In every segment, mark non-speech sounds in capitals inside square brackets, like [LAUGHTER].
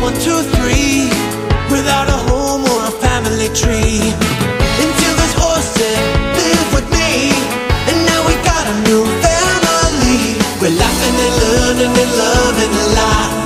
one, two, three, without a home or a family tree. Until this horse said, live with me, and now we got a new family. We're laughing and learning and loving a lot.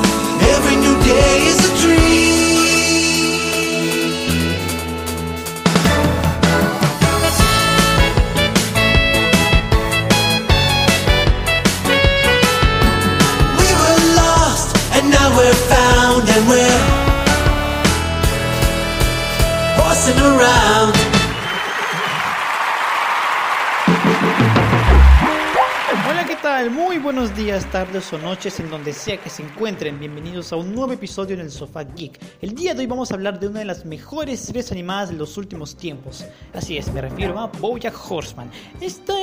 Muy buenos días, tardes o noches en donde sea que se encuentren. Bienvenidos a un nuevo episodio en el Sofá Geek. El día de hoy vamos a hablar de una de las mejores series animadas de los últimos tiempos. Así es, me refiero a BoJack Horseman. Esta,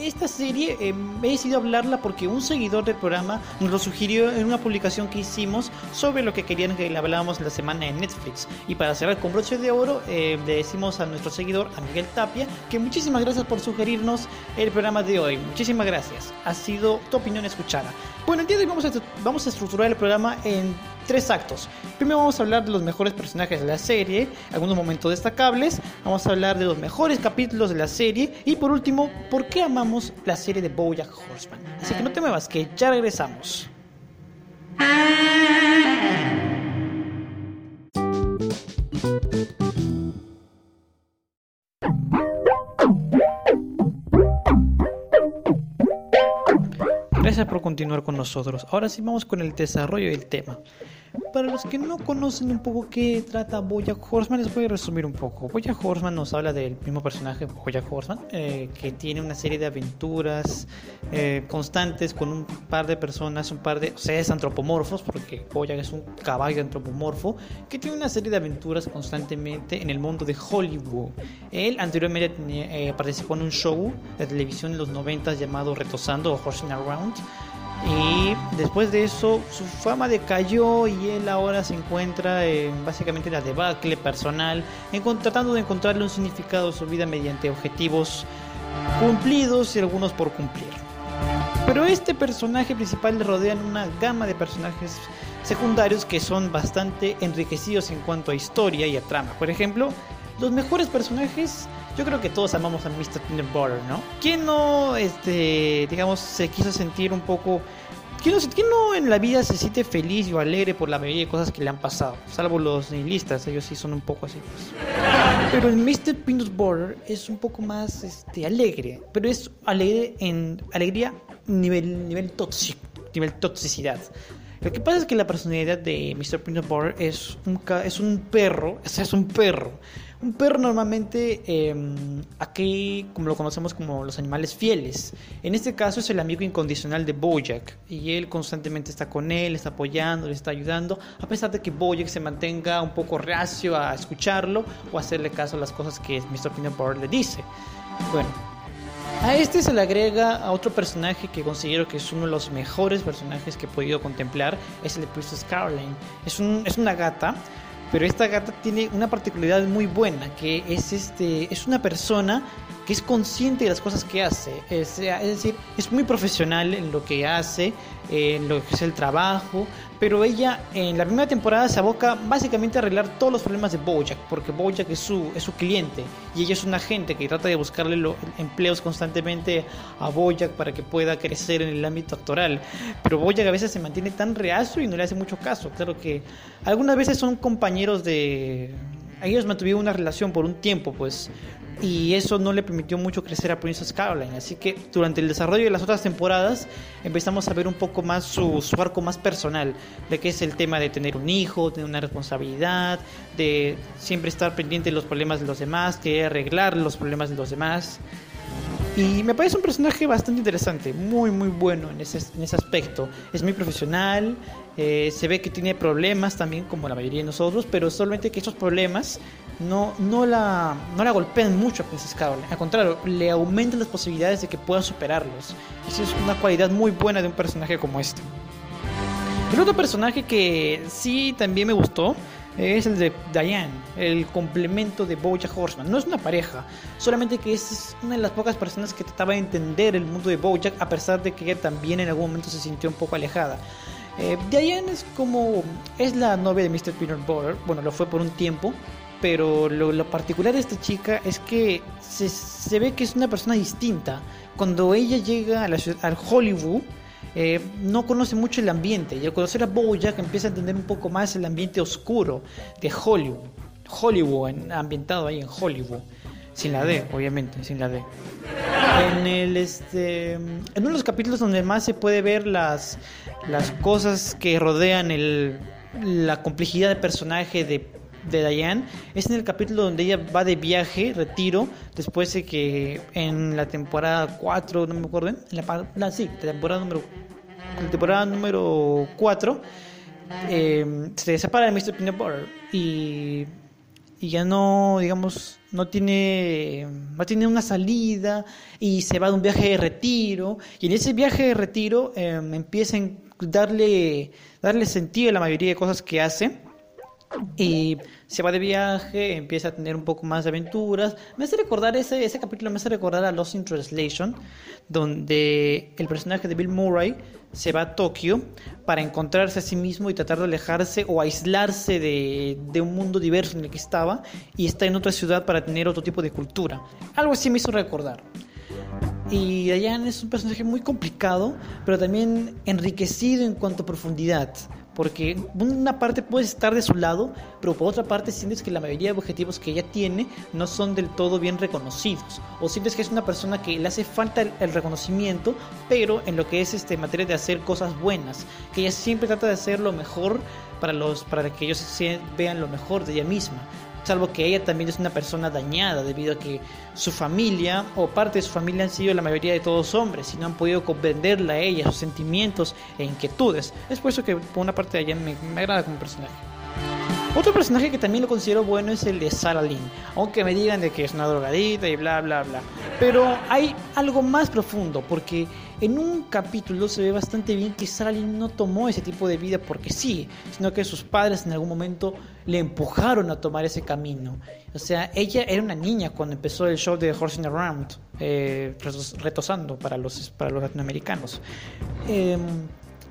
esta serie eh, he decidido hablarla porque un seguidor del programa nos lo sugirió en una publicación que hicimos sobre lo que querían que le habláramos la semana en Netflix. Y para cerrar con broche de oro, eh, le decimos a nuestro seguidor, a Miguel Tapia, que muchísimas gracias por sugerirnos el programa de hoy. Muchísimas gracias. Ha sido tu opinión escuchada. Bueno, el día de hoy vamos a, vamos a estructurar el programa en tres actos. Primero vamos a hablar de los mejores personajes de la serie, algunos momentos destacables. Vamos a hablar de los mejores capítulos de la serie. Y por último, ¿por qué amamos la serie de BoJack Horseman? Así que no te muevas, que ya regresamos. Por continuar con nosotros. Ahora sí vamos con el desarrollo del tema. Para los que no conocen un poco qué trata Bojack Horseman, les voy a resumir un poco. Bojack Horseman nos habla del mismo personaje, Bojack Horseman, eh, que tiene una serie de aventuras eh, constantes con un par de personas, un par de seres antropomorfos, porque Bojack es un caballo antropomorfo, que tiene una serie de aventuras constantemente en el mundo de Hollywood. Él anteriormente eh, participó en un show de televisión en los 90 llamado Retosando o Horsing Around. Y después de eso, su fama decayó y él ahora se encuentra en básicamente la debacle personal, tratando de encontrarle un significado a su vida mediante objetivos cumplidos y algunos por cumplir. Pero este personaje principal le rodean una gama de personajes secundarios que son bastante enriquecidos en cuanto a historia y a trama. Por ejemplo, los mejores personajes, yo creo que todos amamos a Mr. Peanut Butter, ¿no? ¿Quién no, este, digamos, se quiso sentir un poco... ¿Quién no, quién no en la vida se siente feliz o alegre por la mayoría de cosas que le han pasado? Salvo los nihilistas, ellos sí son un poco así. pues. Pero el Mr. Peanut Butter es un poco más este, alegre, pero es alegre en alegría nivel, nivel tóxico, nivel toxicidad. Lo que pasa es que la personalidad de Mr. Peanut Butter es un, es un perro, o sea, es un perro. Un perro normalmente eh, aquí, como lo conocemos como los animales fieles. En este caso es el amigo incondicional de Bojack y él constantemente está con él, está apoyando, le está ayudando, a pesar de que Bojack se mantenga un poco reacio a escucharlo o hacerle caso a las cosas que Mr. Peanut Butter le dice. Bueno, a este se le agrega a otro personaje que considero que es uno de los mejores personajes que he podido contemplar, es el de Princess Caroline. Es, un, es una gata, pero esta gata tiene una particularidad muy buena, que es, este, es una persona que es consciente de las cosas que hace. Es, es decir, es muy profesional en lo que hace, en lo que es el trabajo, pero ella en la primera temporada se aboca básicamente a arreglar todos los problemas de Bojack, porque Bojack es su, es su cliente y ella es una agente que trata de buscarle empleos constantemente a Bojack para que pueda crecer en el ámbito actoral. Pero Bojack a veces se mantiene tan reacio y no le hace mucho caso. Claro que algunas veces son compañeros de... Ellos mantuvieron una relación por un tiempo, pues, y eso no le permitió mucho crecer a Princess Caroline. Así que durante el desarrollo de las otras temporadas empezamos a ver un poco más su, arco más personal, de que es el tema de tener un hijo, tener una responsabilidad, de siempre estar pendiente de los problemas de los demás, de arreglar los problemas de los demás. Y me parece un personaje bastante interesante, muy muy bueno en ese, en ese aspecto. Es muy profesional, eh, se ve que tiene problemas también como la mayoría de nosotros, pero solamente que esos problemas no, no, la, no la golpean mucho a Princess Caroline. Al contrario, le aumentan las posibilidades de que pueda superarlos. Esa es una cualidad muy buena de un personaje como este. El otro personaje que sí también me gustó es el de Diane, el complemento de Bojack Horseman. No es una pareja, solamente que es una de las pocas personas que trataba de entender el mundo de Bojack a pesar de que ella también en algún momento se sintió un poco alejada. Eh, Diane es como. Es la novia de Mr. Peanut Butter. Bueno, lo fue por un tiempo. Pero lo, particular de esta chica es que se, se ve que es una persona distinta. Cuando ella llega a la ciudad, al Hollywood, eh, no conoce mucho el ambiente. Y al conocer a Bojack empieza a entender un poco más el ambiente oscuro de Hollywood. Hollywood, en- ambientado ahí en Hollywood. Sin la D, obviamente, sin la D. En el este en uno de los capítulos donde más se puede ver las las cosas que rodean el la complejidad de personaje de de Diane es en el capítulo donde ella va de viaje, retiro, después de que en la temporada 4, no me acuerdo, en la, la sí, temporada número temporada número 4 eh, se separa de Mr. Peanut Butter y, y ya no, digamos, no tiene, no tiene una salida y se va de un viaje de retiro y en ese viaje de retiro eh, empieza a darle, darle sentido a la mayoría de cosas que hace y se va de viaje, empieza a tener un poco más de aventuras. Me hace recordar ese, ese capítulo, me hace recordar a Lost in Translation, donde el personaje de Bill Murray se va a Tokio para encontrarse a sí mismo y tratar de alejarse o aislarse de, de un mundo diverso en el que estaba y está en otra ciudad para tener otro tipo de cultura. Algo así me hizo recordar. Y Diane es un personaje muy complicado, pero también enriquecido en cuanto a profundidad. Porque por una parte puedes estar de su lado, pero por otra parte sientes que la mayoría de objetivos que ella tiene no son del todo bien reconocidos. O sientes que es una persona que le hace falta el, reconocimiento, pero en lo que es este materia de hacer cosas buenas. Que ella siempre trata de hacer lo mejor para, los, para que ellos vean lo mejor de ella misma salvo que ella también es una persona dañada debido a que su familia o parte de su familia han sido la mayoría de todos hombres y no han podido comprenderla a ella, sus sentimientos e inquietudes. Es por eso que por una parte de ella me, me agrada como personaje. Otro personaje que también lo considero bueno es el de Sarah Lynn, aunque me digan de que es una drogadita y bla bla bla. Pero hay algo más profundo, porque en un capítulo se ve bastante bien que Lynn no tomó ese tipo de vida porque sí, sino que sus padres en algún momento le empujaron a tomar ese camino. O sea, ella era una niña cuando empezó el show de Horsing Around, eh, retos- retosando para los, para los latinoamericanos. Eh,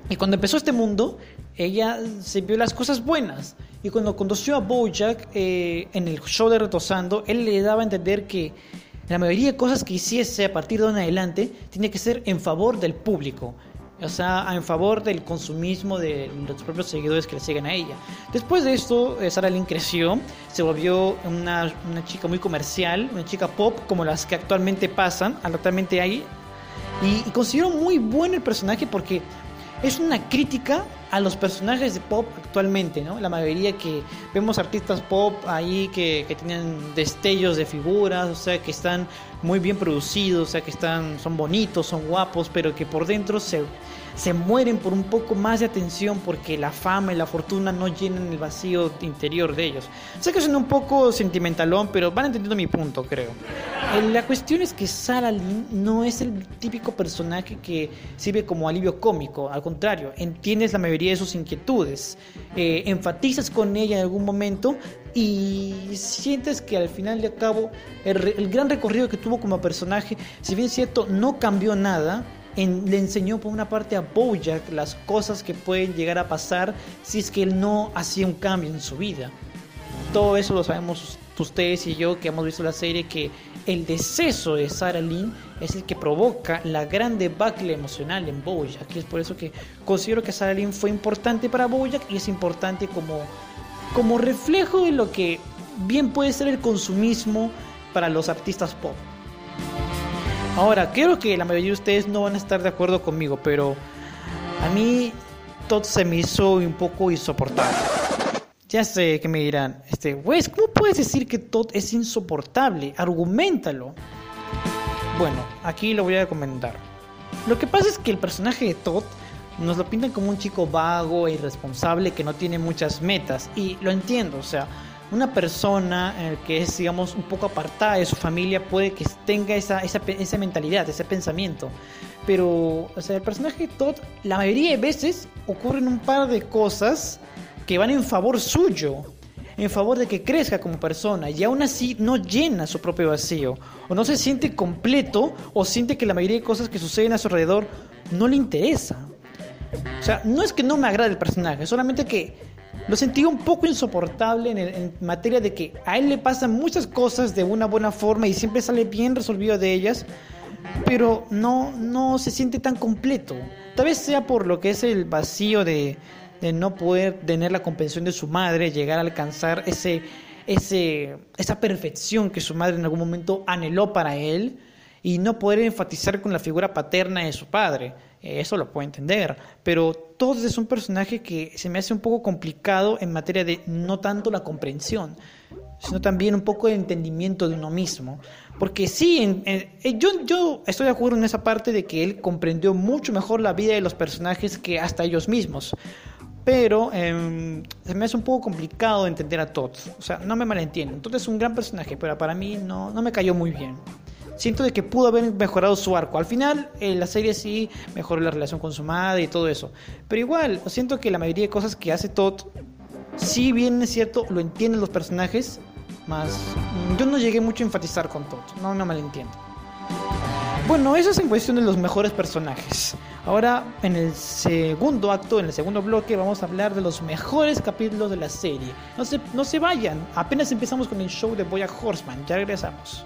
y cuando empezó este mundo, ella se vio las cosas buenas. Y cuando conoció a Bojack eh, en el show de Retosando, él le daba a entender que la mayoría de cosas que hiciese a partir de ahora en adelante tiene que ser en favor del público. O sea, en favor del consumismo de los propios seguidores que le siguen a ella. Después de esto, eh, Sarah Lynn creció, se volvió una, chica muy comercial, una chica pop como las que actualmente pasan, actualmente hay. Y, y considero muy bueno el personaje porque es una crítica a los personajes de pop actualmente, ¿no? La mayoría que vemos artistas pop ahí que, que tienen destellos de figuras, o sea, que están muy bien producidos, o sea, que están, son bonitos, son guapos, pero que por dentro se, se mueren por un poco más de atención porque la fama y la fortuna no llenan el vacío interior de ellos. Sé que suena un poco sentimentalón, pero van entendiendo mi punto, creo. Eh, La cuestión es que Sarah Lynn no es el típico personaje que sirve como alivio cómico, al contrario, entiendes la mayoría de sus inquietudes, eh, enfatizas con ella en algún momento y sientes que al final de cabo el, el gran recorrido que tuvo como personaje, si bien es cierto, no cambió nada, le enseñó por una parte a Bojack las cosas que pueden llegar a pasar si es que él no hacía un cambio en su vida. Todo eso lo sabemos ustedes y yo que hemos visto la serie que el deceso de Sarah Lynn es el que provoca la gran debacle emocional en Bojack. Y es por eso que considero que Sarah Lynn fue importante para Bojack y es importante como, como reflejo de lo que bien puede ser el consumismo para los artistas pop. Ahora, creo que la mayoría de ustedes no van a estar de acuerdo conmigo, pero a mí todo se me hizo un poco insoportable. Ya sé que me dirán, este, ¿cómo puedes decir que Todd es insoportable? Argumentalo. Bueno, aquí lo voy a comentar. Lo que pasa es que el personaje de Todd nos lo pintan como un chico vago e irresponsable que no tiene muchas metas. Y lo entiendo, o sea, una persona eh, que es, digamos, un poco apartada de su familia puede que tenga esa, esa, esa mentalidad, ese pensamiento. Pero, o sea, el personaje Todd, la mayoría de veces ocurren un par de cosas que van en favor suyo, en favor de que crezca como persona y aún así no llena su propio vacío o no se siente completo o siente que la mayoría de cosas que suceden a su alrededor no le interesa. O sea, no es que no me agrade el personaje, solamente que lo sentí un poco insoportable en, materia de que a él le pasan muchas cosas de una buena forma y siempre sale bien resolvido de ellas, pero no, no se siente tan completo. Tal vez sea por lo que es el vacío de, de no poder tener la comprensión de su madre, llegar a alcanzar ese, ese, esa perfección que su madre en algún momento anheló para él y no poder enfatizar con la figura paterna de su padre. Eh, Eso lo puedo entender, pero todo es un personaje que se me hace un poco complicado en materia de no tanto la comprensión, sino también un poco de entendimiento de uno mismo. Porque sí, en- eh, yo, estoy de acuerdo en esa parte de que él comprendió mucho mejor la vida de los personajes que hasta ellos mismos. Pero em, se me hace un poco complicado entender a Todd. O sea, no me malentiendo. Entonces es un gran personaje, pero para mí no, no me cayó muy bien. Siento de que pudo haber mejorado su arco. Al final, eh, la serie sí mejoró la relación con su madre y todo eso. Pero igual, siento que la mayoría de cosas que hace Todd, si bien es cierto, lo entienden los personajes, más yo no llegué mucho a enfatizar con Todd. No, no malentiendo. Bueno, eso es en cuestión de los mejores personajes. Ahora, en el segundo acto, en el segundo bloque, vamos a hablar de los mejores capítulos de la serie. No se, no se vayan, apenas empezamos con el show de Boya Horseman, ya regresamos.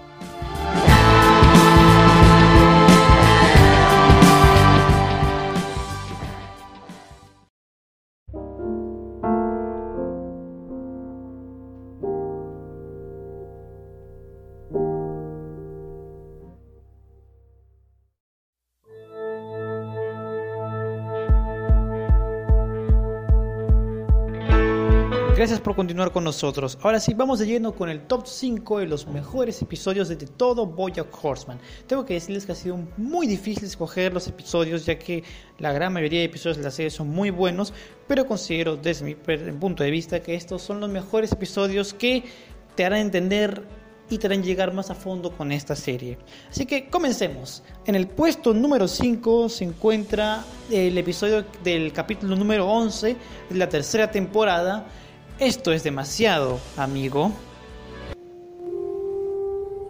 Por continuar con nosotros. Ahora sí, vamos de lleno con el top 5 de los mejores episodios de todo Bojack Horseman. Tengo que decirles que ha sido muy difícil escoger los episodios ya que la gran mayoría de episodios de la serie son muy buenos, pero considero desde mi punto de vista que estos son los mejores episodios que te harán entender y te harán llegar más a fondo con esta serie. Así que comencemos. En el puesto número 5 se encuentra el episodio del capítulo número 11 de la tercera temporada. Esto es demasiado, amigo.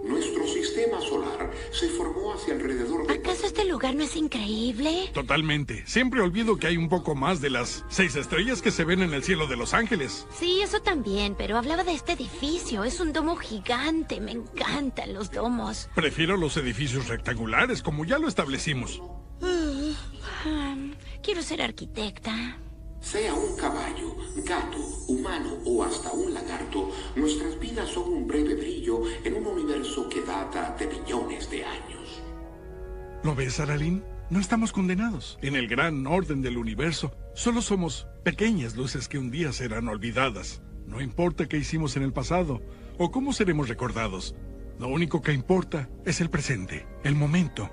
Nuestro sistema solar se formó hacia alrededor de... ¿Acaso este lugar no es increíble? Totalmente. Siempre olvido que hay un poco más de las seis estrellas que se ven en el cielo de Los Ángeles. Sí, eso también, pero hablaba de este edificio. Es un domo gigante. Me encantan los domos. Prefiero los edificios rectangulares, como ya lo establecimos. Ah, quiero ser arquitecta. Sea un caballo, gato, humano o hasta un lagarto, nuestras vidas son un breve brillo en un universo que data de millones de años. ¿Lo ves, Aralín? No estamos condenados. En el gran orden del universo, solo somos pequeñas luces que un día serán olvidadas. No importa qué hicimos en el pasado o cómo seremos recordados. Lo único que importa es el presente, el momento.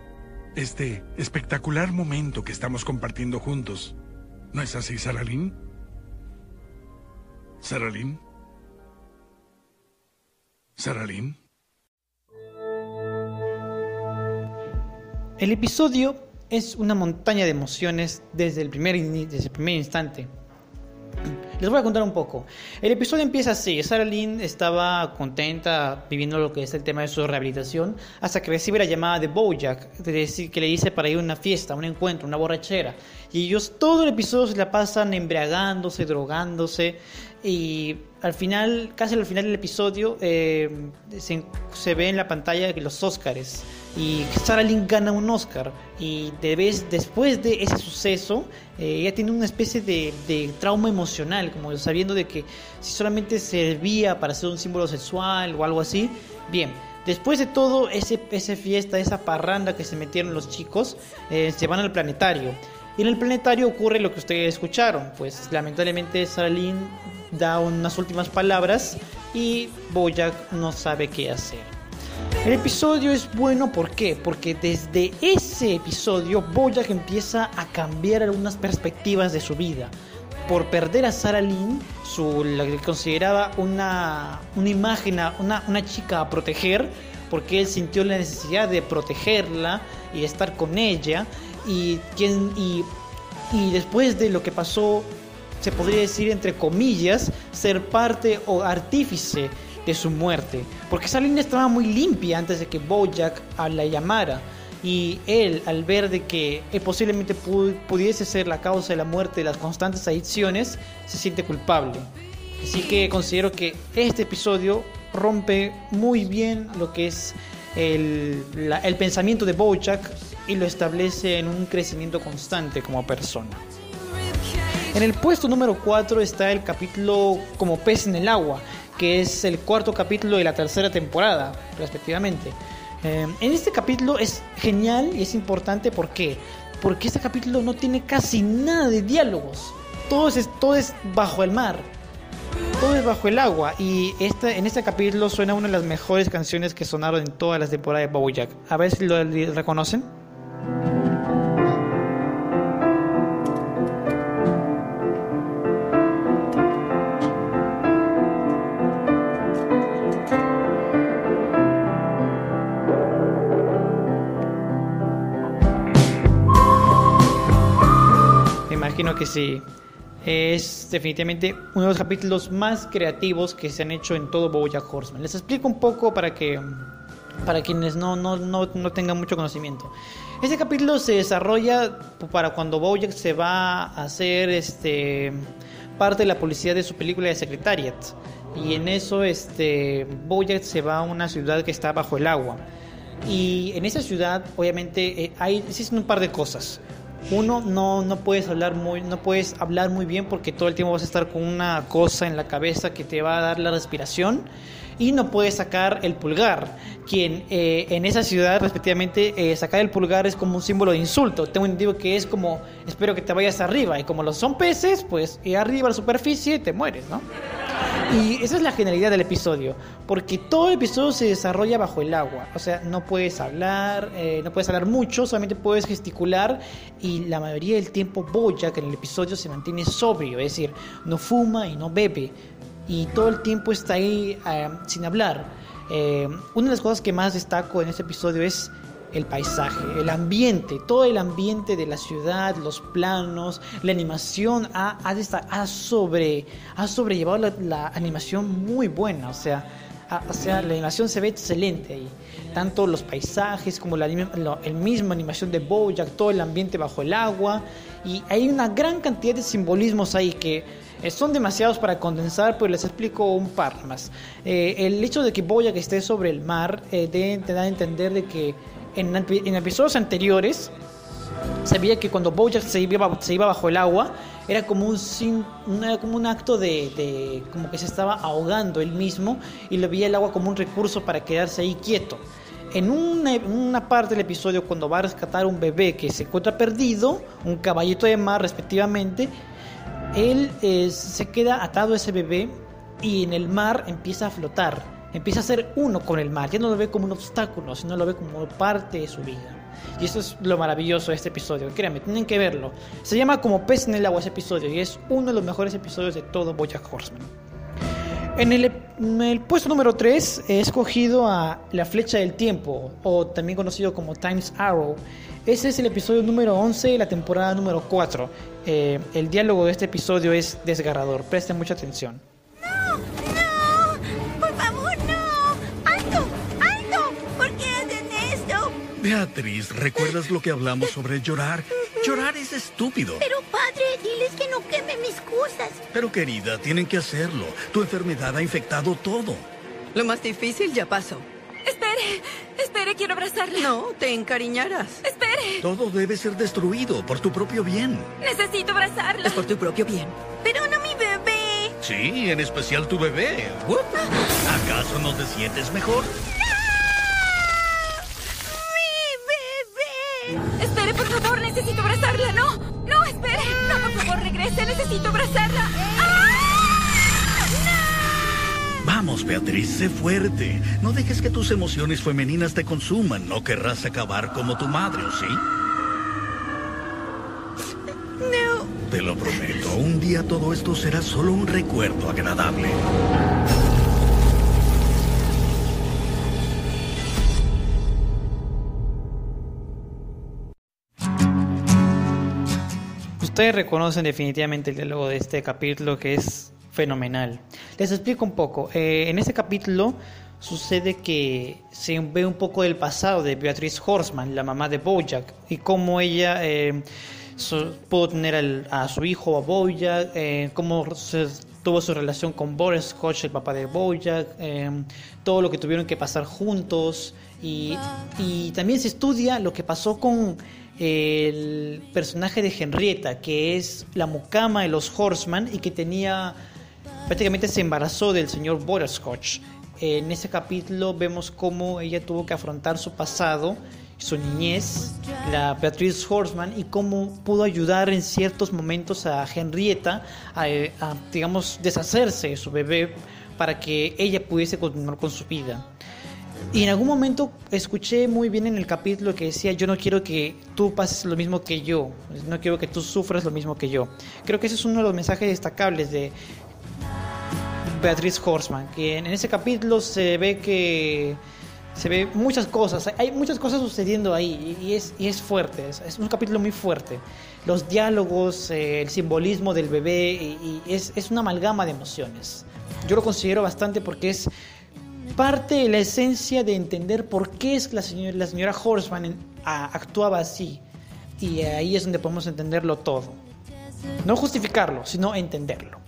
Este espectacular momento que estamos compartiendo juntos. ¿No es así, Saralín? ¿Saralín? ¿Saralín? El episodio es una montaña de emociones desde el primer, desde el primer instante. Les voy a contar un poco. El episodio empieza así. Sarah Lynn estaba contenta viviendo lo que es el tema de su rehabilitación hasta que recibe la llamada de Bojack, que le dice para ir a una fiesta, un encuentro, una borrachera. Y ellos todo el episodio se la pasan embriagándose, drogándose y al final, casi al final del episodio, eh, se, se ve en la pantalla los Óscares y Sarah Lynn gana un Oscar y de vez, después de ese suceso eh, ella tiene una especie de, trauma emocional como sabiendo de que si solamente servía para ser un símbolo sexual o algo así bien. Después de todo ese, esa fiesta esa parranda que se metieron los chicos eh, se van al planetario. Y en el planetario ocurre lo que ustedes escucharon pues lamentablemente Sarah Lynn da unas últimas palabras y Bojack no sabe qué hacer el episodio es bueno, ¿por qué? Porque desde ese episodio Bojack empieza a cambiar algunas perspectivas de su vida. Por perder a Sarah Lynn, su, la que consideraba una, una imagen, una, una chica a proteger, porque él sintió la necesidad de protegerla y de estar con ella. Y, y, y después de lo que pasó, se podría decir entre comillas, ser parte o artífice de su muerte. Porque Salina estaba muy limpia antes de que Bojack la llamara. Y él, al ver de que eh, posiblemente pu- pudiese ser la causa de la muerte de las constantes adicciones, se siente culpable. Así que considero que este episodio rompe muy bien lo que es el, el pensamiento de Bojack y lo establece en un crecimiento constante como persona. En el puesto número 4 está el capítulo Como pez en el agua, que es el cuarto capítulo de la tercera temporada, respectivamente. Eh, en este capítulo es genial y es importante ¿por qué? Porque este capítulo no tiene casi nada de diálogos. Todo es, todo es bajo el mar. Todo es bajo el agua. Y esta, en este capítulo suena una de las mejores canciones que sonaron en todas las temporadas de Bojack. A ver si lo reconocen. Imagino que sí. Es definitivamente uno de los capítulos más creativos que se han hecho en todo BoJack Horseman. Les explico un poco para que para quienes no, no, no, no tengan mucho conocimiento. Este capítulo se desarrolla para cuando Bojack se va a hacer este parte de la policía de su película de Secretariat. Y en eso este Bojack se va a una ciudad que está bajo el agua. Y en esa ciudad, obviamente, eh, hay, existen un par de cosas. Uno, no, no puedes hablar muy, no puedes hablar muy bien porque todo el tiempo vas a estar con una cosa en la cabeza que te va a dar la respiración. Y no puedes sacar el pulgar, quien eh, en esa ciudad, respectivamente, eh, sacar el pulgar es como un símbolo de insulto. Tengo entendido que es como, espero que te vayas arriba. Y como los son peces, pues y arriba a la superficie te mueres, ¿no? Y esa es la generalidad del episodio, porque todo el episodio se desarrolla bajo el agua, o sea, no puedes hablar, eh, no puedes hablar mucho, solamente puedes gesticular y la mayoría del tiempo Bojack en el episodio se mantiene sobrio, es decir, no fuma y no bebe y todo el tiempo está ahí eh, sin hablar. Eh, una de las cosas que más destaco en este episodio es el paisaje, el ambiente, todo el ambiente de la ciudad, los planos, la animación ha, ha, sobre, ha sobrellevado la, la animación muy buena, o sea, o sea, la animación se ve excelente ahí, tanto los paisajes como la, lo- el mismo animación de Bojack, todo el ambiente bajo el agua, y hay una gran cantidad de simbolismos ahí que eh, son demasiados para condensar, pues les explico un par más. Eh, el hecho de que Bojack esté sobre el mar eh, te da a entender de que en, epi- en episodios anteriores sabía que cuando Bojack se iba, se iba bajo el agua era como un, una- como un acto de, como que se estaba ahogando él mismo y lo veía el agua como un recurso para quedarse ahí quieto. En una, una parte del episodio cuando va a rescatar un bebé que se encuentra perdido, un caballito de mar respectivamente, él eh, se queda atado a ese bebé y en el mar empieza a flotar, empieza a ser uno con el mar, ya no lo ve como un obstáculo, sino lo ve como parte de su vida. Y eso es lo maravilloso de este episodio, créanme, tienen que verlo. Se llama como pez en el agua ese episodio y es uno de los mejores episodios de todo Bojack Horseman. En el, en el puesto número 3 he escogido a La Flecha del Tiempo, o también conocido como Times Arrow. Ese es el episodio número 11 de la temporada número 4. Eh, el diálogo de este episodio es desgarrador, presten mucha atención. ¡No! ¡No! ¡Por favor, no! ¡Alto! ¡Alto! ¿Por qué hacen esto? Beatriz, ¿recuerdas lo que hablamos sobre llorar? Llorar es estúpido. Pero Pero querida, tienen que hacerlo. Tu enfermedad ha infectado todo. Lo más difícil ya pasó. Espere, espere, quiero abrazarla. No, te encariñarás. Espere, Todo debe ser destruido por tu propio bien. necesito abrazarla. Es por tu propio bien. Pero no mi bebé. Sí, en especial tu bebé. ¿Acaso no te sientes mejor? Vamos, Beatriz, sé fuerte. No dejes que tus emociones femeninas te consuman. No querrás acabar como tu madre, ¿o sí? No. Te lo prometo, un día todo esto será solo un recuerdo agradable. Ustedes reconocen definitivamente el diálogo de este capítulo que es fenomenal. Les explico un poco. Eh, en este capítulo sucede que se ve un poco del pasado de Beatrice Horseman, la mamá de Bojack, y cómo ella eh, pudo tener al- a su hijo, a Bojack, eh, cómo se tuvo su relación con Boris Scotch, el papá de Bojack, eh, todo lo que tuvieron que pasar juntos, y, y también se estudia lo que pasó con el personaje de Henrietta, que es la mucama de los Horseman y que tenía prácticamente se embarazó del señor Butterscotch. En ese capítulo vemos cómo ella tuvo que afrontar su pasado, su niñez, la Beatriz Horseman, y cómo pudo ayudar en ciertos momentos a Henrietta a, a, digamos, deshacerse de su bebé para que ella pudiese continuar con su vida. Y en algún momento escuché muy bien en el capítulo que decía, yo no quiero que tú pases lo mismo que yo, no quiero que tú sufras lo mismo que yo. Creo que ese es uno de los mensajes destacables de Beatriz Horseman, que en ese capítulo se ve que se ve muchas cosas, hay muchas cosas sucediendo ahí y es, fuerte, es, un capítulo muy fuerte. Los diálogos, eh, el simbolismo del bebé y, es, una amalgama de emociones. Yo lo considero bastante porque es parte de la esencia de entender por qué es la señora, la actuaba así. Y ahí es donde podemos entenderlo todo. No justificarlo, sino entenderlo.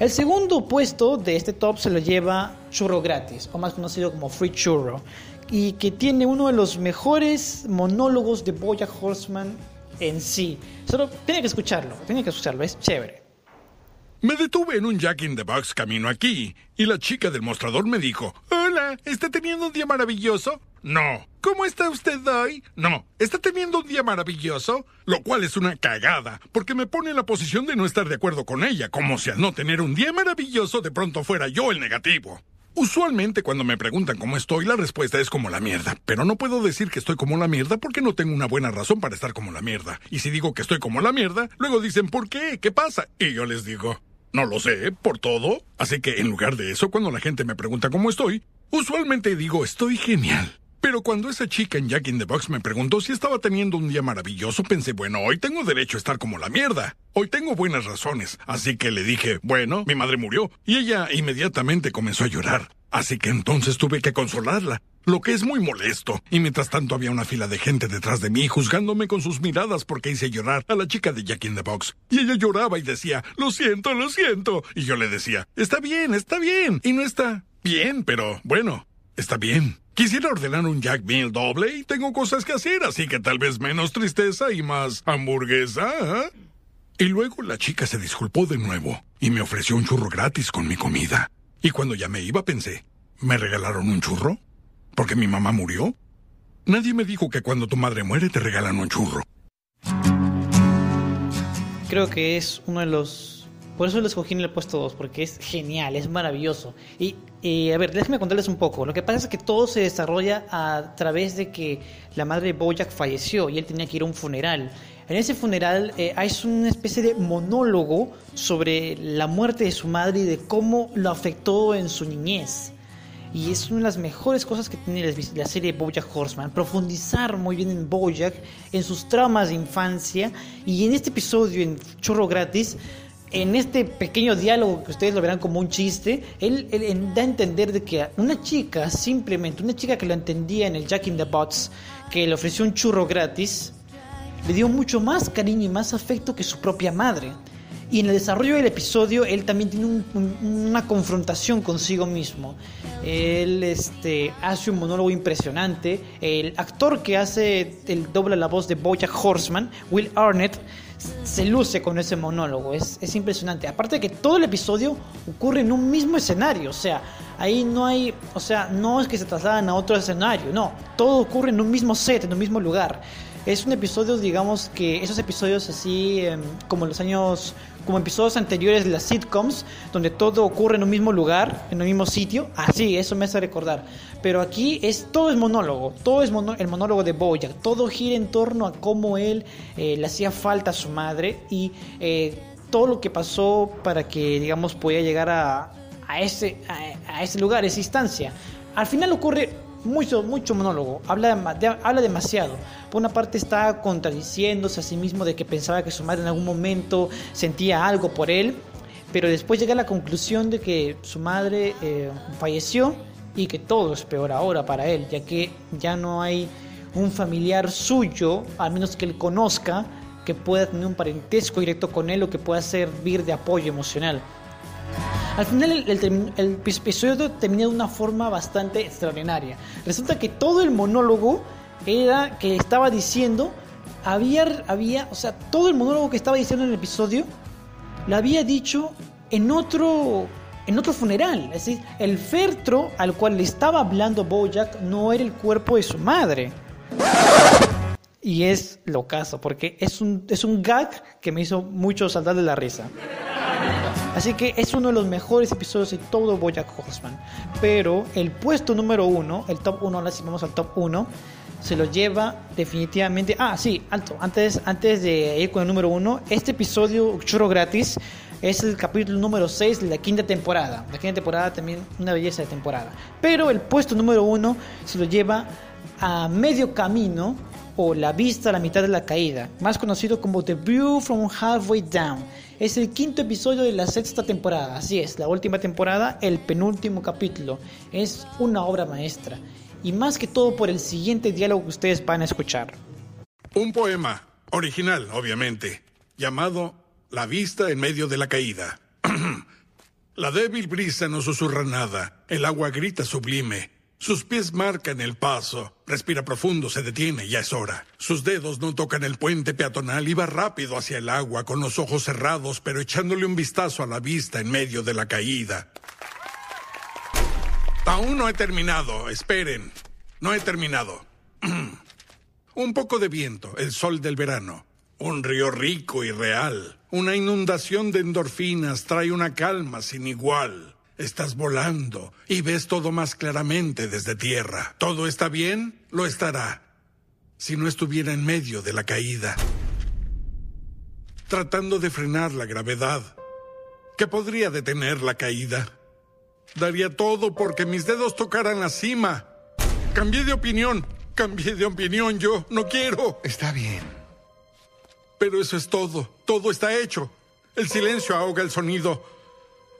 El segundo puesto de este top se lo lleva Churro Gratis, o más conocido como Free Churro, y que tiene uno de los mejores monólogos de Bojack Horseman en sí. Solo tiene que escucharlo, tiene que escucharlo, es chévere. Me detuve en un Jack in the Box camino aquí y la chica del mostrador me dijo, Hola, ¿está teniendo un día maravilloso? No. ¿Cómo está usted hoy? No. ¿Está teniendo un día maravilloso? Lo cual es una cagada, porque me pone en la posición de no estar de acuerdo con ella, como si al no tener un día maravilloso de pronto fuera yo el negativo. Usualmente cuando me preguntan cómo estoy, la respuesta es como la mierda. Pero no puedo decir que estoy como la mierda porque no tengo una buena razón para estar como la mierda. Y si digo que estoy como la mierda, luego dicen ¿por qué? ¿Qué pasa? Y yo les digo, no lo sé, por todo. Así que en lugar de eso, cuando la gente me pregunta cómo estoy, usualmente digo estoy genial. Pero cuando esa chica en Jack in the Box me preguntó si estaba teniendo un día maravilloso, pensé, bueno, hoy tengo derecho a estar como la mierda. Hoy tengo buenas razones. Así que le dije, bueno, mi madre murió. Y ella inmediatamente comenzó a llorar. Así que entonces tuve que consolarla. Lo que es muy molesto. Y mientras tanto había una fila de gente detrás de mí juzgándome con sus miradas porque hice llorar a la chica de Jack in the Box. Y ella lloraba y decía, lo siento, lo siento. Y yo le decía, está bien, está bien. Y no está bien, pero bueno, está bien. Quisiera ordenar un Jack Meal doble y tengo cosas que hacer, así que tal vez menos tristeza y más hamburguesa. ¿eh? Y luego la chica se disculpó de nuevo y me ofreció un churro gratis con mi comida. Y cuando ya me iba pensé, ¿me regalaron un churro? ¿Porque mi mamá murió? Nadie me dijo que cuando tu madre muere te regalan un churro. Creo que es uno de los... Por eso lo escogí en el puesto 2, porque es genial, es maravilloso. Y, y, a ver, déjenme contarles un poco. Lo que pasa es que todo se desarrolla a través de que la madre de Bojack falleció y él tenía que ir a un funeral. En ese funeral eh, hay una especie de monólogo sobre la muerte de su madre y de cómo lo afectó en su niñez. Y es una de las mejores cosas que tiene la, serie Bojack Horseman, profundizar muy bien en Bojack, en sus traumas de infancia y en este episodio en Chorro Gratis, en este pequeño diálogo que ustedes lo verán como un chiste, él, él- da a entender de que una chica, simplemente una chica que lo entendía en el Jack in the Box, que le ofreció un churro gratis, le dio mucho más cariño y más afecto que su propia madre. Y en el desarrollo del episodio, él también tiene un- un- una confrontación consigo mismo. Él este, hace un monólogo impresionante. El actor que hace el doble la voz de Bojack Horseman, Will Arnett, se luce con ese monólogo. Es, es impresionante. Aparte de que todo el episodio ocurre en un mismo escenario. O sea, ahí no hay. O sea, no es que se trasladan a otro escenario. No. Todo ocurre en un mismo set, en un mismo lugar. Es un episodio, digamos que esos episodios así, em, como los años, como episodios anteriores de las sitcoms, donde todo ocurre en un mismo lugar, en un mismo sitio. Así, eso me hace recordar. Pero aquí es todo es monólogo, todo es el monólogo de Bojack, todo gira en torno a cómo él eh, le hacía falta a su madre y eh, todo lo que pasó para que, digamos, pudiera llegar a, a ese, a, a ese lugar, esa instancia. Al final ocurre mucho, mucho monólogo, habla, habla demasiado. Por una parte está contradiciéndose a sí mismo de que pensaba que su madre en algún momento sentía algo por él, pero después llega a la conclusión de que su madre eh, falleció y que todo es peor ahora para él, ya que ya no hay un familiar suyo, al menos que él conozca, que pueda tener un parentesco directo con él o que pueda servir de apoyo emocional. Al final el, episodio termina de una forma bastante extraordinaria. Resulta que todo el monólogo era que estaba diciendo, había, había, o sea, todo el monólogo que estaba diciendo en el episodio, lo había dicho en otro, en otro funeral. Es decir, el fertro al cual le estaba hablando Bojack no era el cuerpo de su madre. Y es lo caso, porque es un, es un gag que me hizo mucho saltar de la risa. Así que es uno de los mejores episodios de todo Bojack Horseman. Pero el puesto número uno, el top uno, ahora sí vamos al top uno, se lo lleva definitivamente. Ah, sí, alto. Antes, antes de ir con el número uno, este episodio churro gratis es el capítulo número 6 de la quinta temporada. La quinta temporada también una belleza de temporada. Pero el puesto número uno se lo lleva a medio camino o la vista a la mitad de la caída, más conocido como The View from Halfway Down. Es el quinto episodio de la sexta temporada, así es, la última temporada, el penúltimo capítulo. Es una obra maestra, y más que todo por el siguiente diálogo que ustedes van a escuchar. Un poema, original, obviamente, llamado La vista en medio de la caída. [CLEARS THROAT] la débil brisa no susurra nada, el agua grita sublime. Sus pies marcan el paso. Respira profundo, se detiene, ya es hora. Sus dedos no tocan el puente peatonal y va rápido hacia el agua, con los ojos cerrados, pero echándole un vistazo a la vista en medio de la caída. Aún no he terminado, esperen. No he terminado. [CLEARS THROAT] un poco de viento, el sol del verano. Un río rico y real. Una inundación de endorfinas trae una calma sin igual. Estás volando y ves todo más claramente desde tierra. ¿Todo está bien? Lo estará. Si no estuviera en medio de la caída. Tratando de frenar la gravedad. ¿Qué podría detener la caída? Daría todo porque mis dedos tocaran la cima. Cambié de opinión. Cambié de opinión yo. No quiero. Está bien. Pero eso es todo. Todo está hecho. El silencio ahoga el sonido.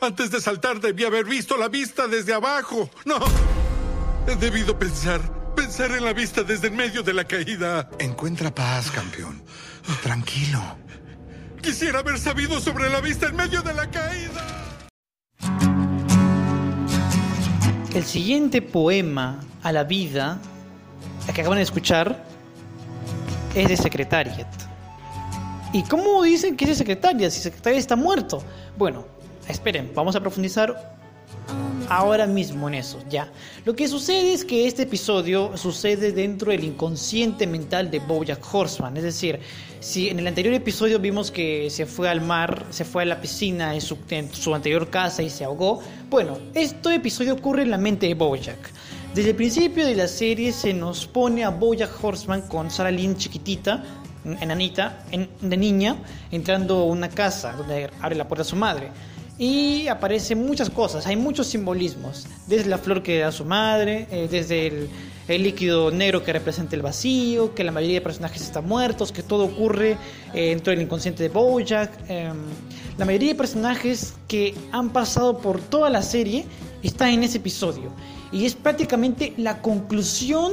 Antes de saltar debí haber visto la vista desde abajo. No. He debido pensar. Pensar en la vista desde en medio de la caída. Encuentra paz, campeón. Tranquilo. Quisiera haber sabido sobre la vista en medio de la caída. El siguiente poema a la vida, el que acaban de escuchar, es de Secretariat. ¿Y cómo dicen que es de Secretariat si Secretariat está muerto? Bueno, esperen, vamos a profundizar ahora mismo en eso, ya. Lo que sucede es que este episodio sucede dentro del inconsciente mental de Bojack Horseman, es decir, si en el anterior episodio vimos que se fue al mar, se fue a la piscina en su, en su anterior casa y se ahogó, bueno, este episodio ocurre en la mente de Bojack. Desde el principio de la serie se nos pone a Bojack Horseman con Sarah Lynn chiquitita, enanita, en, de niña, entrando a una casa donde abre la puerta a su madre y aparecen muchas cosas, hay muchos simbolismos, desde la flor que da su madre, eh, desde el, líquido negro que representa el vacío, que la mayoría de personajes están muertos, que todo ocurre eh, dentro del inconsciente de Bojack. Eh, la mayoría de personajes que han pasado por toda la serie están en ese episodio y es prácticamente la conclusión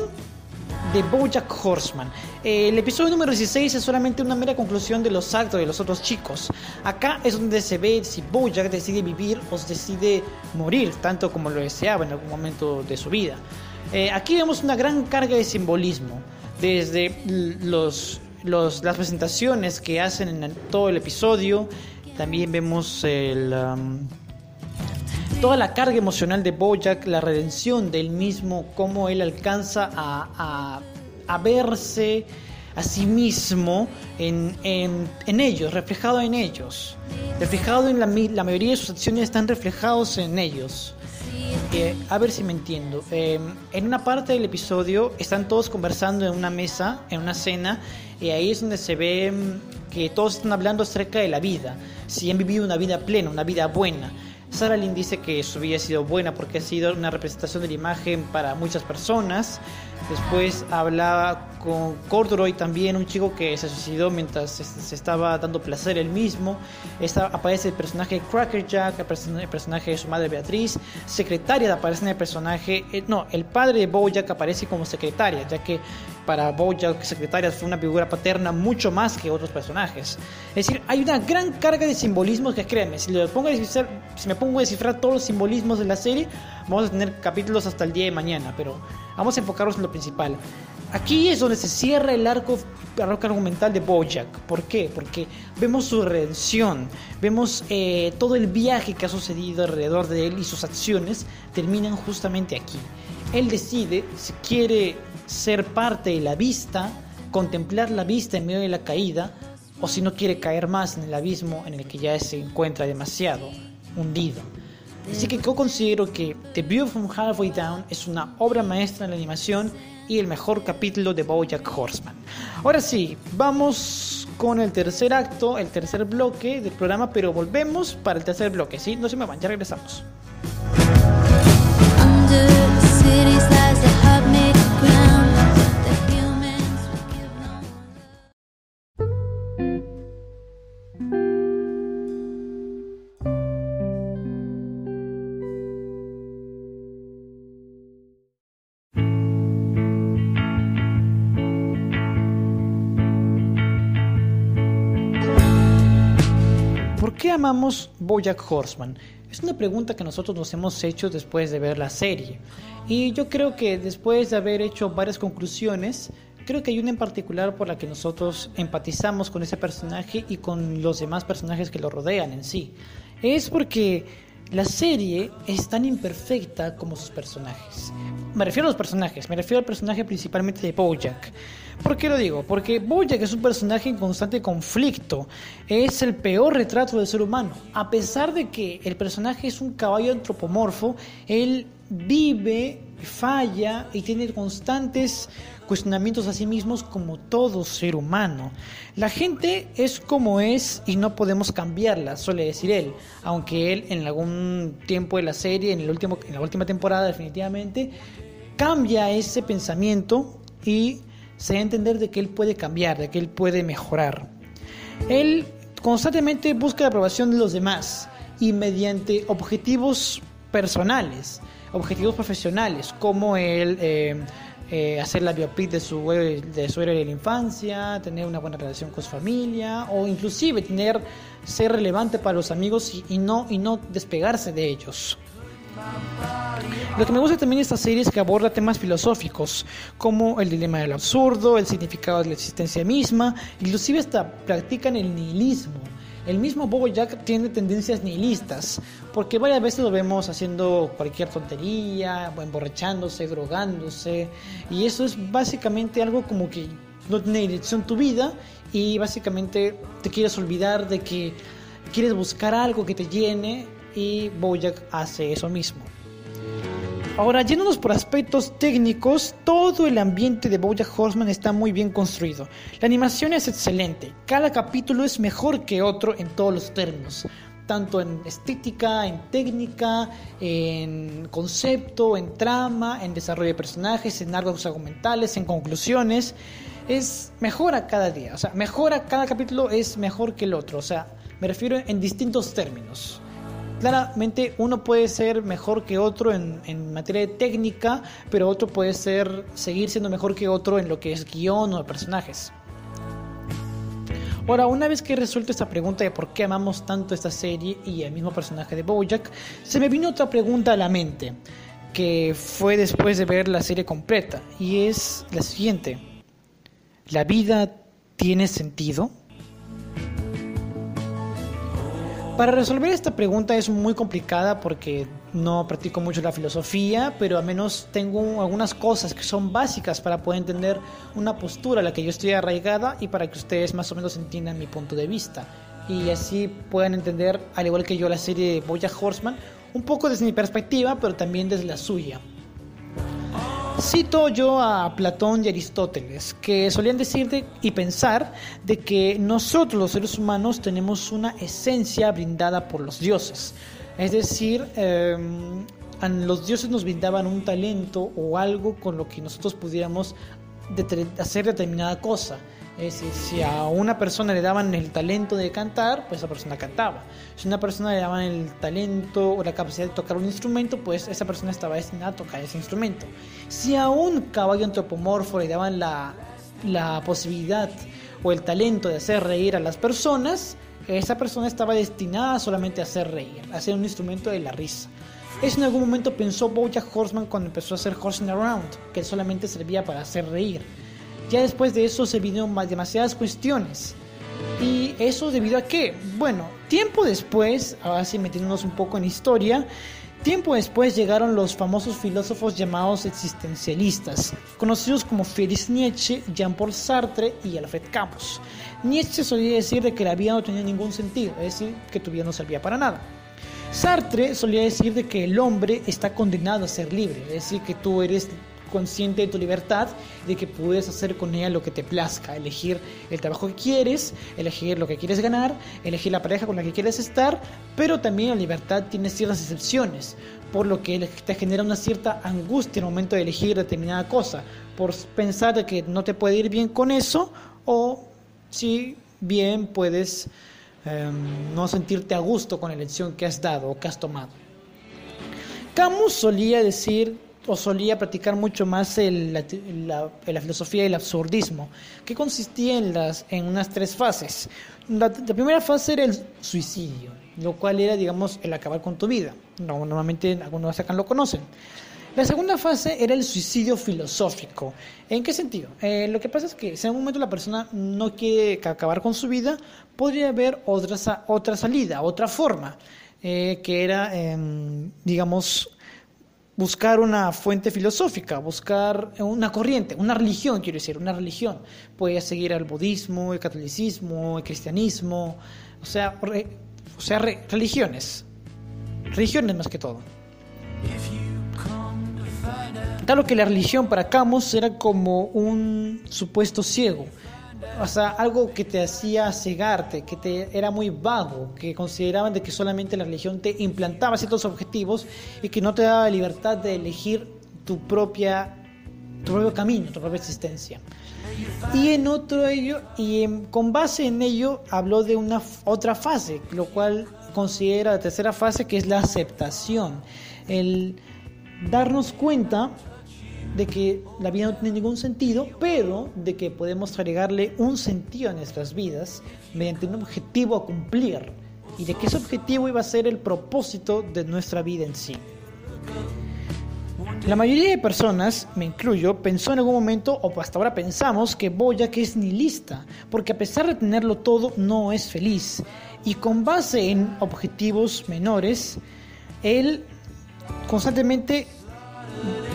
de Bojack Horseman. Eh, el episodio número 16 es solamente una mera conclusión de los actos de los otros chicos. Acá es donde se ve si Bojack decide vivir o decide morir, tanto como lo deseaba en algún momento de su vida. Eh, aquí vemos una gran carga de simbolismo, desde los, las presentaciones que hacen en todo el episodio, también vemos el... toda la carga emocional de Bojack, la redención del mismo, cómo él alcanza a, a, a verse a sí mismo en, en, en, ellos, reflejado en ellos, reflejado en la, la, mayoría de sus acciones están reflejados en ellos. Eh, a ver si me entiendo. Eh, en una parte del episodio están todos conversando en una mesa, en una cena, y ahí es donde se ve que todos están hablando acerca de la vida, si han vivido una vida plena, una vida buena. Sarah Lynn dice que su vida ha sido buena porque ha sido una representación de la imagen para muchas personas. Después hablaba con Corduroy también, un chico que se suicidó mientras se, estaba dando placer él mismo. Está, aparece el personaje Cracker Jack, el, person- el personaje de su madre Beatriz. Secretaria aparece en el personaje. eh, no, el padre de Bojack aparece como secretaria, ya que para Bojack secretaria fue una figura paterna mucho más que otros personajes. Es decir, hay una gran carga de simbolismos que créanme, si, lo pongo a descifrar- si me pongo a descifrar todos los simbolismos de la serie, vamos a tener capítulos hasta el día de mañana, pero vamos a enfocarnos en lo principal. Aquí es donde se cierra el arco, argumental de Bojack. ¿Por qué? Porque vemos su redención, vemos eh, todo el viaje que ha sucedido alrededor de él y sus acciones terminan justamente aquí. Él decide si quiere ser parte de la vista, contemplar la vista en medio de la caída, o si no quiere caer más en el abismo en el que ya se encuentra demasiado hundido. Así que yo considero que The View from Halfway Down es una obra maestra en la animación y el mejor capítulo de BoJack Horseman. Ahora sí, vamos con el tercer acto, el tercer bloque del programa, pero volvemos para el tercer bloque, ¿sí? No se me van, ya regresamos. Under ¿Por qué amamos Bojack Horseman? Es una pregunta que nosotros nos hemos hecho después de ver la serie. Y yo creo que después de haber hecho varias conclusiones, creo que hay una en particular por la que nosotros empatizamos con ese personaje y con los demás personajes que lo rodean en sí. Es porque la serie es tan imperfecta como sus personajes. Me refiero a los personajes, me refiero al personaje principalmente de Bojack. ¿Por qué lo digo? Porque Bojack es un personaje en constante conflicto. Es el peor retrato del ser humano. A pesar de que el personaje es un caballo antropomorfo, él vive, falla y tiene constantes cuestionamientos a sí mismos como todo ser humano. La gente es como es y no podemos cambiarla, suele decir él, aunque él en algún tiempo de la serie, en, el último, en la última temporada definitivamente, cambia ese pensamiento y se da a entender de que él puede cambiar, de que él puede mejorar. Él constantemente busca la aprobación de los demás y mediante objetivos personales, objetivos profesionales, como el eh, eh, hacer la biopic de su, de su héroe de la infancia, tener una buena relación con su familia o inclusive tener ser relevante para los amigos y, no, y no despegarse de ellos. Lo que me gusta también de esta serie es que aborda temas filosóficos, como el dilema del absurdo, el significado de la existencia misma, inclusive hasta practican el nihilismo. El mismo Bobo Jack tiene tendencias nihilistas, porque varias veces lo vemos haciendo cualquier tontería, emborrachándose, drogándose, y eso es básicamente algo como que no tiene dirección tu vida y básicamente te quieres olvidar de que quieres buscar algo que te llene y Bojack hace eso mismo. Ahora, yéndonos por aspectos técnicos, todo el ambiente de Bojack Horseman está muy bien construido. La animación es excelente, cada capítulo es mejor que otro en todos los términos, tanto en estética, en técnica, en concepto, en trama, en desarrollo de personajes, en arcos argumentales, en conclusiones. Es mejora cada día, o sea, mejora cada capítulo es mejor que el otro, o sea, me refiero en distintos términos. Claramente uno puede ser mejor que otro en, materia de técnica, pero otro puede ser seguir siendo mejor que otro en lo que es guion o personajes. Ahora, una vez que he resuelto esta pregunta de por qué amamos tanto esta serie y el mismo personaje de Bojack, se me vino otra pregunta a la mente, que fue después de ver la serie completa, y es la siguiente. ¿La vida tiene sentido? Para resolver esta pregunta es muy complicada porque no practico mucho la filosofía, pero al menos tengo algunas cosas que son básicas para poder entender una postura a la que yo estoy arraigada y para que ustedes más o menos entiendan mi punto de vista. Y así puedan entender, al igual que yo, la serie Bojack Horseman, un poco desde mi perspectiva, pero también desde la suya. Cito yo a Platón y Aristóteles, que solían decir de, y pensar de que nosotros los seres humanos tenemos una esencia brindada por los dioses. Es decir, a los dioses nos brindaban un talento o algo con lo que nosotros pudiéramos hacer determinada cosa. Es decir, si a una persona le daban el talento de cantar, pues esa persona cantaba. Si a una persona le daban el talento o la capacidad de tocar un instrumento, pues esa persona estaba destinada a tocar ese instrumento. Si a un caballo antropomorfo le daban la, la posibilidad o el talento de hacer reír a las personas, esa persona estaba destinada solamente a hacer reír, a ser un instrumento de la risa. Eso en algún momento pensó Bojack Horseman cuando empezó a hacer Horsing Around, que solamente servía para hacer reír. Ya después de eso se vinieron más demasiadas cuestiones. ¿Y eso debido a qué? Bueno, tiempo después, ahora sí metiéndonos un poco en historia, tiempo después llegaron los famosos filósofos llamados existencialistas, conocidos como Friedrich Nietzsche, Jean-Paul Sartre y Alfred Camus. Nietzsche solía decir de que la vida no tenía ningún sentido, es decir, que tu vida no servía para nada. Sartre solía decir de que el hombre está condenado a ser libre, es decir, que tú eres consciente de tu libertad, de que puedes hacer con ella lo que te plazca, elegir el trabajo que quieres, elegir lo que quieres ganar, elegir la pareja con la que quieres estar, pero también la libertad tiene ciertas excepciones, por lo que te genera una cierta angustia en el momento de elegir determinada cosa, por pensar que no te puede ir bien con eso, o si bien puedes eh, no sentirte a gusto con la elección que has dado o que has tomado. Camus solía decir o solía practicar mucho más la, filosofía del absurdismo, que consistía en, las, unas tres fases. La, primera fase era el suicidio, lo cual era, digamos, el acabar con tu vida. No, normalmente algunos acá lo conocen. La segunda fase era el suicidio filosófico. ¿En qué sentido? Eh, lo que pasa es que si en algún momento la persona no quiere ca- acabar con su vida, podría haber otra, otra salida, otra forma, eh, que era, em, digamos, buscar una fuente filosófica, buscar una corriente, una religión, quiero decir, una religión. Puede seguir al budismo, el catolicismo, el cristianismo, o sea, o sea re- religiones. Religiones más que todo. Claro que la religión para Camus era como un supuesto ciego, o sea, algo que te hacía cegarte, que te era muy vago, que consideraban de que solamente la religión te implantaba ciertos objetivos y que no te daba libertad de elegir tu propia tu propio camino, tu propia existencia. Y en otro ello y en- con base en ello habló de una otra fase, lo cual considera la tercera fase que es la aceptación, el darnos cuenta de que la vida no tiene ningún sentido, pero de que podemos agregarle un sentido a nuestras vidas mediante un objetivo a cumplir y de que ese objetivo iba a ser el propósito de nuestra vida en sí. La mayoría de personas, me incluyo, pensó en algún momento, o hasta ahora pensamos, que Boyack es nihilista, porque a pesar de tenerlo todo, no es feliz. Y con base en objetivos menores, él constantemente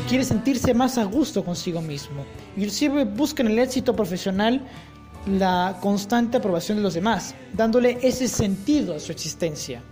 quiere sentirse más a gusto consigo mismo. Y siempre busca en el éxito profesional la constante aprobación de los demás, dándole ese sentido a su existencia.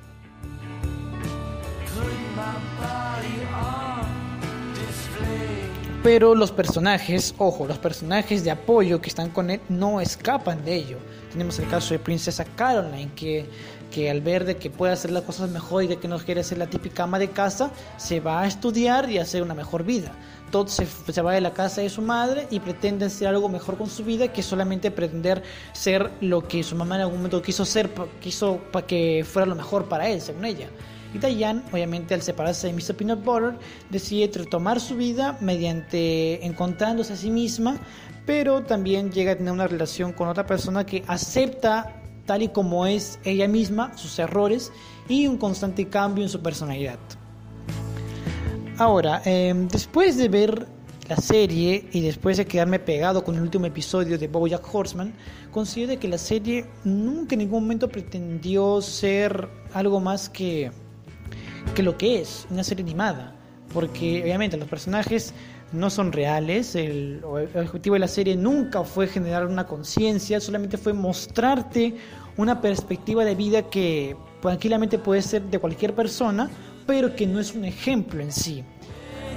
Pero los personajes, ojo, los personajes de apoyo que están con él no escapan de ello. Tenemos el caso de Princesa Caroline, que, que al ver de que puede hacer las cosas mejor y de que no quiere ser la típica ama de casa, se va a estudiar y a hacer una mejor vida. Todd se, se va de la casa de su madre y pretende hacer algo mejor con su vida que solamente pretender ser lo que su mamá en algún momento quiso ser, quiso para que fuera lo mejor para él, según ella. Y Diane, obviamente, al separarse de Mr. Peanut Butter, decide retomar su vida mediante encontrándose a sí misma, pero también llega a tener una relación con otra persona que acepta tal y como es ella misma, sus errores y un constante cambio en su personalidad. Ahora, eh, después de ver la serie y después de quedarme pegado con el último episodio de BoJack Horseman, considero que la serie nunca en ningún momento pretendió ser algo más que que lo que es una serie animada, porque obviamente los personajes no son reales, el, objetivo de la serie nunca fue generar una conciencia, solamente fue mostrarte una perspectiva de vida que tranquilamente puede ser de cualquier persona, pero que no es un ejemplo en sí.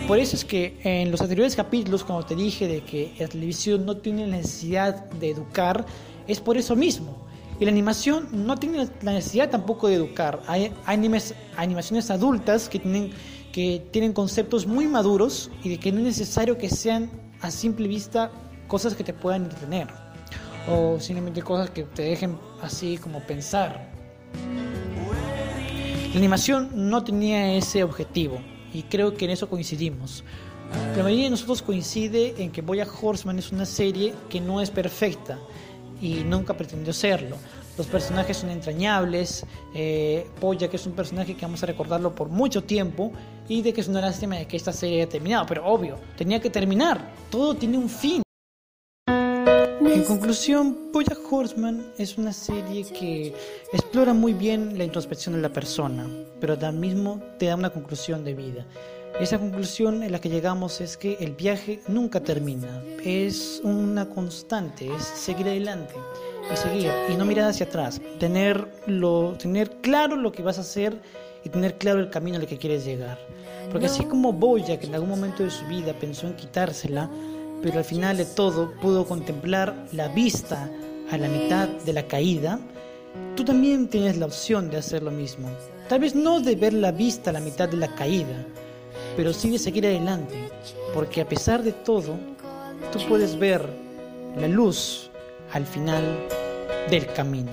Por eso es que en los anteriores capítulos, como te dije, de que la televisión no tiene la necesidad de educar, es por eso mismo. Y la animación no tiene la necesidad tampoco de educar. Hay animes, animaciones adultas que tienen que tienen conceptos muy maduros y de que no es necesario que sean a simple vista cosas que te puedan entretener o simplemente cosas que te dejen así como pensar. La animación no tenía ese objetivo y creo que en eso coincidimos. La mayoría de nosotros coincide en que Boya Horseman es una serie que no es perfecta y nunca pretendió serlo. Los personajes son entrañables, eh, Boya que es un personaje que vamos a recordarlo por mucho tiempo y de que es una lástima de que esta serie haya terminado, pero obvio, tenía que terminar, todo tiene un fin. En conclusión, Boya Horseman es una serie que explora muy bien la introspección de la persona, pero al mismo te da una conclusión de vida. Esa conclusión en la que llegamos es que el viaje nunca termina, es una constante, es seguir adelante y seguir y no mirar hacia atrás, tener, lo, tener claro lo que vas a hacer y tener claro el camino al que quieres llegar. Porque así como Boya, que en algún momento de su vida pensó en quitársela, pero al final de todo pudo contemplar la vista a la mitad de la caída, tú también tienes la opción de hacer lo mismo. Tal vez no de ver la vista a la mitad de la caída, pero sí de seguir adelante, porque a pesar de todo, tú puedes ver la luz al final del camino.